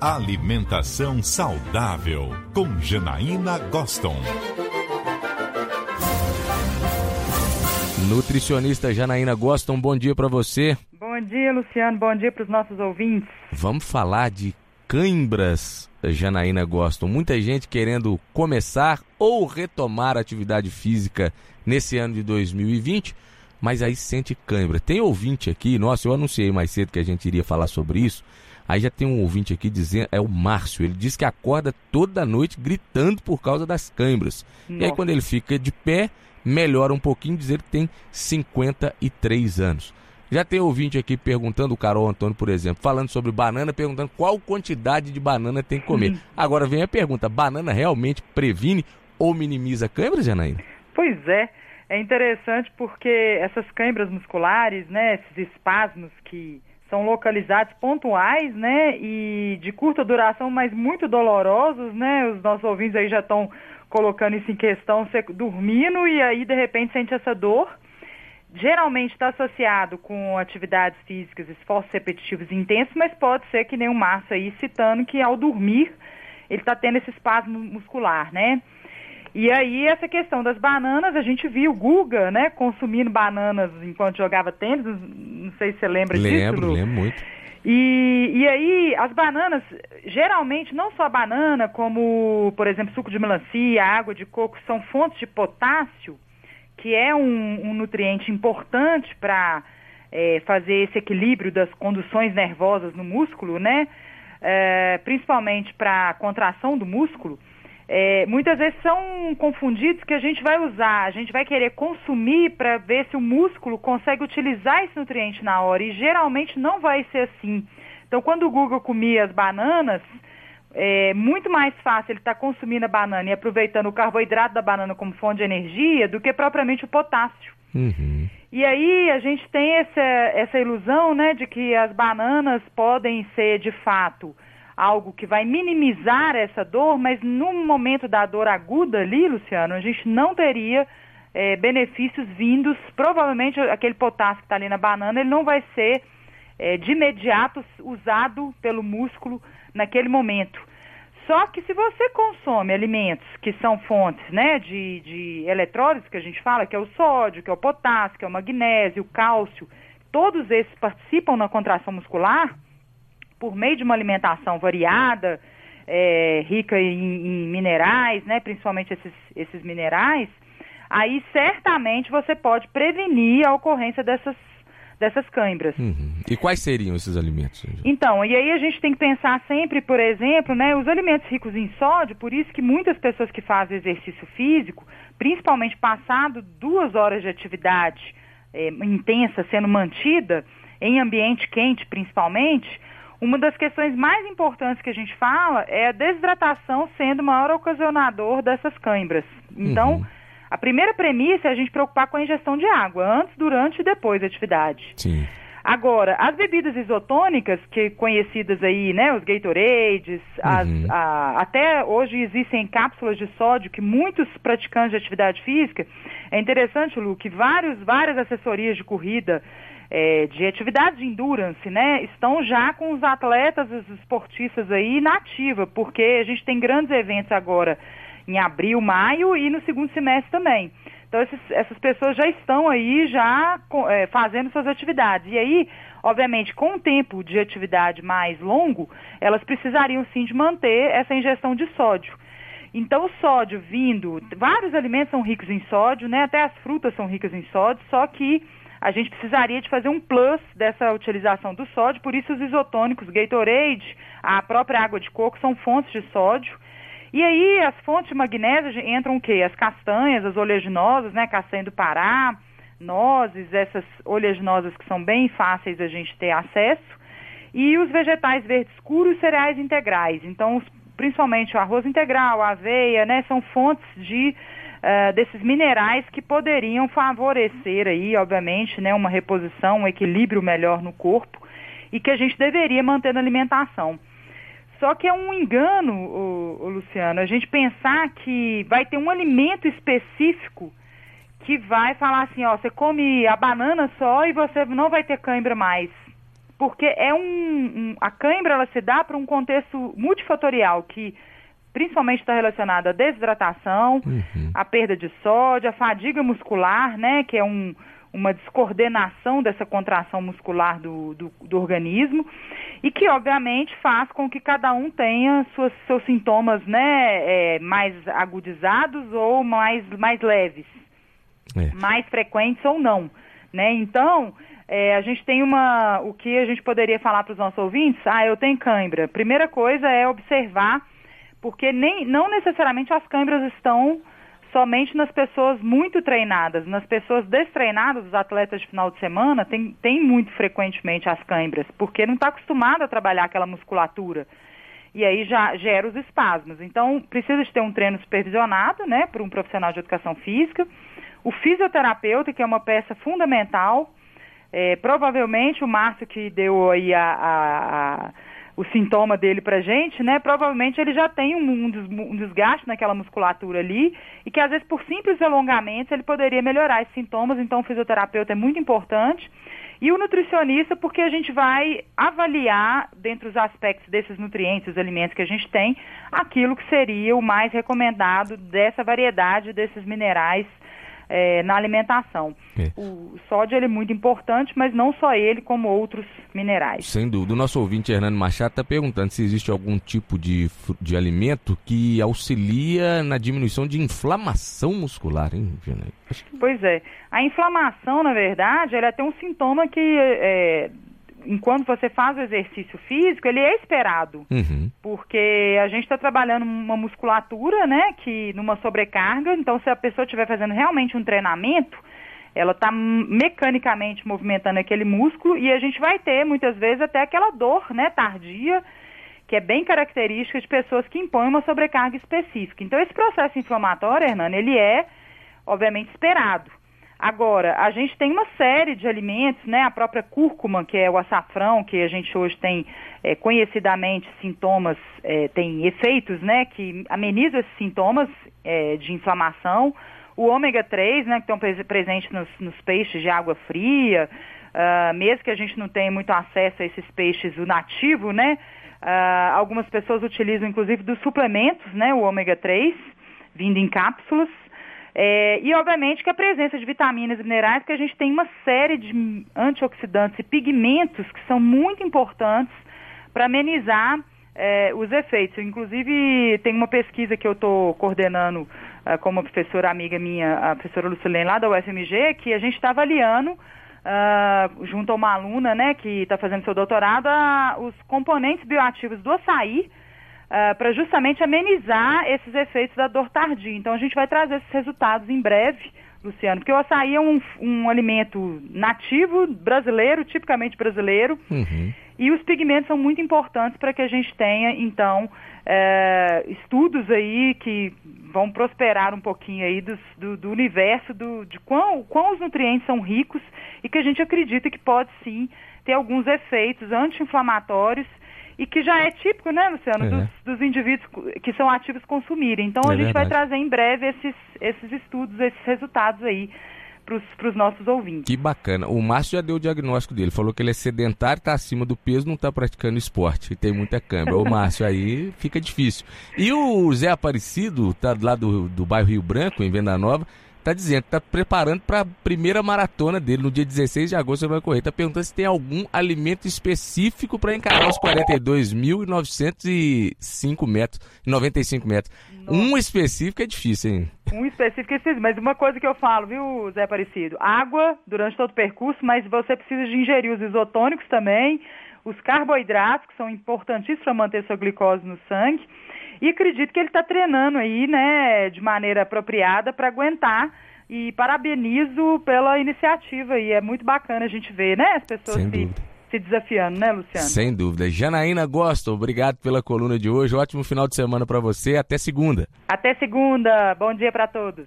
Alimentação saudável com Janaína Goston. Nutricionista Janaína Goston, bom dia para você. Bom dia, Luciano. Bom dia para os nossos ouvintes. Vamos falar de cãibras, Janaína Goston. Muita gente querendo começar ou retomar a atividade física nesse ano de 2020, mas aí sente cãibra. Tem ouvinte aqui, nossa, eu anunciei mais cedo que a gente iria falar sobre isso. Aí já tem um ouvinte aqui dizendo, é o Márcio, ele diz que acorda toda noite gritando por causa das câimbras. Nossa. E aí quando ele fica de pé, melhora um pouquinho, dizer que tem 53 anos. Já tem ouvinte aqui perguntando, o Carol Antônio, por exemplo, falando sobre banana, perguntando qual quantidade de banana tem que comer. Uhum. Agora vem a pergunta: banana realmente previne ou minimiza câimbras, Janaína? Pois é. É interessante porque essas câimbras musculares, né, esses espasmos que são localizados pontuais, né, e de curta duração, mas muito dolorosos, né, os nossos ouvintes aí já estão colocando isso em questão, você dormindo e aí de repente sente essa dor. Geralmente está associado com atividades físicas, esforços repetitivos intensos, mas pode ser que nem o Márcio aí citando que ao dormir ele está tendo esse espasmo muscular, né? E aí, essa questão das bananas, a gente viu o Guga, né, consumindo bananas enquanto jogava tênis, não sei se você lembra lembro, disso. Lembro, lembro muito. E, e aí, as bananas, geralmente, não só a banana, como, por exemplo, suco de melancia, água de coco, são fontes de potássio, que é um, um nutriente importante para é, fazer esse equilíbrio das conduções nervosas no músculo, né? É, principalmente para a contração do músculo é, muitas vezes são confundidos que a gente vai usar, a gente vai querer consumir para ver se o músculo consegue utilizar esse nutriente na hora, e geralmente não vai ser assim. Então, quando o Google comia as bananas, é muito mais fácil ele estar tá consumindo a banana e aproveitando o carboidrato da banana como fonte de energia do que propriamente o potássio. Uhum. E aí a gente tem essa, essa ilusão né, de que as bananas podem ser de fato algo que vai minimizar essa dor, mas no momento da dor aguda ali, Luciano, a gente não teria é, benefícios vindos. Provavelmente aquele potássio que está ali na banana, ele não vai ser é, de imediato usado pelo músculo naquele momento. Só que se você consome alimentos que são fontes né, de, de eletrólitos, que a gente fala, que é o sódio, que é o potássio, que é o magnésio, o cálcio, todos esses participam na contração muscular, por meio de uma alimentação variada, é, rica em, em, minerais, né, principalmente esses, esses minerais, aí certamente você pode prevenir a ocorrência dessas, dessas câimbras. Uhum. E quais seriam esses alimentos? Então, e aí a gente tem que pensar sempre, por exemplo, né, os alimentos ricos em sódio, por isso que muitas pessoas que fazem exercício físico, principalmente passado duas horas de atividade é, intensa sendo mantida, em ambiente quente principalmente, uma das questões mais importantes que a gente fala é a desidratação sendo o maior ocasionador dessas câimbras. Então, uhum. a primeira premissa é a gente preocupar com a ingestão de água, antes, durante e depois da atividade. Sim. Agora, as bebidas isotônicas, que conhecidas aí, né, os Gatorades, as, Uhum. a- até hoje existem cápsulas de sódio que muitos praticantes de atividade física, é interessante, Lu, que vários, várias assessorias de corrida, é, de atividades de endurance, né, estão já com os atletas, os esportistas aí na ativa, porque a gente tem grandes eventos agora em abril, maio e no segundo semestre também. Então, esses- essas pessoas já estão aí, já é, fazendo suas atividades. E aí, obviamente, com um tempo de atividade mais longo, elas precisariam sim de manter essa ingestão de sódio. Então, o sódio vindo, vários alimentos são ricos em sódio, né? Até as frutas são ricas em sódio, só que a gente precisaria de fazer um plus dessa utilização do sódio, por isso os isotônicos, Gatorade, a própria água de coco são fontes de sódio. E aí as fontes de magnésio entram o quê? As castanhas, as oleaginosas, né? Castanha do Pará, nozes, essas oleaginosas que são bem fáceis a gente ter acesso. E os vegetais verdes escuros cereais integrais. Então, principalmente o arroz integral, a aveia, né? São fontes de eh, desses minerais que poderiam favorecer aí, obviamente, né? Uma reposição, um equilíbrio melhor no corpo e que a gente deveria manter na alimentação. Só que é um engano, ô, ô, Luciano, a gente pensar que vai ter um alimento específico que vai falar assim, ó, você come a banana só e você não vai ter cãibra mais. porque é um, um a cãibra ela se dá para um contexto multifatorial que principalmente está relacionado à desidratação, uhum. à perda de sódio, à fadiga muscular, né, que é um, uma descoordenação dessa contração muscular do, do, do, organismo e que obviamente faz com que cada um tenha suas, seus sintomas né, é, mais agudizados ou mais, mais leves, é. mais frequentes ou não. Né? Então, é, a gente tem uma. O que a gente poderia falar para os nossos ouvintes? Ah, eu tenho cãibra. Primeira coisa é observar, porque nem, não necessariamente as câimbras estão somente nas pessoas muito treinadas. Nas pessoas destreinadas, os atletas de final de semana, tem, tem muito frequentemente as câimbras, porque não está acostumado a trabalhar aquela musculatura. E aí já gera os espasmos. Então, precisa de ter um treino supervisionado, né, por um profissional de educação física. O fisioterapeuta, que é uma peça fundamental. É, provavelmente o Márcio que deu aí a, a, a o sintoma dele pra gente, né? Provavelmente ele já tem um, um, desgaste naquela musculatura ali e que às vezes por simples alongamentos ele poderia melhorar esses sintomas, então o fisioterapeuta é muito importante. E o nutricionista, porque a gente vai avaliar, dentre os aspectos desses nutrientes, os alimentos que a gente tem, aquilo que seria o mais recomendado dessa variedade desses minerais é, na alimentação. É. O sódio ele é muito importante, mas não só ele, como outros minerais. Sem dúvida. O nosso ouvinte Hernando Machado está perguntando se existe algum tipo de, de alimento que auxilia na diminuição de inflamação muscular, hein, Janaí? Pois é. A inflamação, na verdade, ela tem um sintoma que é, enquanto você faz o exercício físico, ele é esperado. Uhum. Porque a gente está trabalhando uma musculatura, né, que numa sobrecarga, então se a pessoa estiver fazendo realmente um treinamento, ela está mecanicamente movimentando aquele músculo e a gente vai ter muitas vezes até aquela dor, né, tardia, que é bem característica de pessoas que impõem uma sobrecarga específica. Então esse processo inflamatório, Hernani, ele é obviamente esperado. Agora, a gente tem uma série de alimentos, né? A própria cúrcuma, que é o açafrão, que a gente hoje tem é, conhecidamente sintomas, é, tem efeitos, né? Que amenizam esses sintomas é, de inflamação. O ômega 3, né? Que estão presentes nos, nos peixes de água fria. Uh, mesmo que a gente não tenha muito acesso a esses peixes, o nativo, né? Uh, algumas pessoas utilizam, inclusive, dos suplementos, né? O ômega 3, vindo em cápsulas. É, e, obviamente, que a presença de vitaminas e minerais, que a gente tem uma série de antioxidantes e pigmentos que são muito importantes para amenizar é, os efeitos. Inclusive, tem uma pesquisa que eu estou coordenando uh, com uma professora amiga minha, a professora Lucilene, lá da UFMG, que a gente está avaliando, uh, junto a uma aluna né, que está fazendo seu doutorado, os componentes bioativos do açaí, uh, ah, para justamente amenizar esses efeitos da dor tardia. Então a gente vai trazer esses resultados em breve, Luciano, porque o açaí é um, um alimento nativo, brasileiro, tipicamente brasileiro, uhum. e os pigmentos são muito importantes para que a gente tenha, então, é, estudos aí que vão prosperar um pouquinho aí do, do, do universo, do, de quão, quão os nutrientes são ricos e que a gente acredita que pode sim ter alguns efeitos anti-inflamatórios e que já é típico, né, Luciano, é. dos, dos, indivíduos que são ativos consumirem. Então é a gente verdade. vai trazer em breve esses, esses estudos, esses resultados aí para os nossos ouvintes. Que bacana. O Márcio já deu o diagnóstico dele. Falou que ele é sedentário, está acima do peso, não está praticando esporte. E tem muita câmera. Ô, Márcio, aí fica difícil. E o Zé Aparecido, tá lá do, do bairro Rio Branco, em Venda Nova tá dizendo que tá preparando para a primeira maratona dele no dia 16 de agosto ele vai correr. Tá perguntando se tem algum alimento específico para encarar os 42.905 metros, 95 metros. Nossa. Um específico é difícil, hein? Um específico é difícil, mas uma coisa que eu falo, viu, Zé Aparecido? Água durante todo o percurso, mas você precisa de ingerir os isotônicos também, os carboidratos, que são importantíssimos para manter sua glicose no sangue e acredito que ele está treinando aí, né, de maneira apropriada para aguentar. E parabenizo pela iniciativa e é muito bacana a gente ver, né, as pessoas se, se, desafiando, né, Luciano? Sem dúvida. Janaína Gosta, obrigado pela coluna de hoje. Ótimo final de semana para você. Até segunda. Até segunda. Bom dia para todos.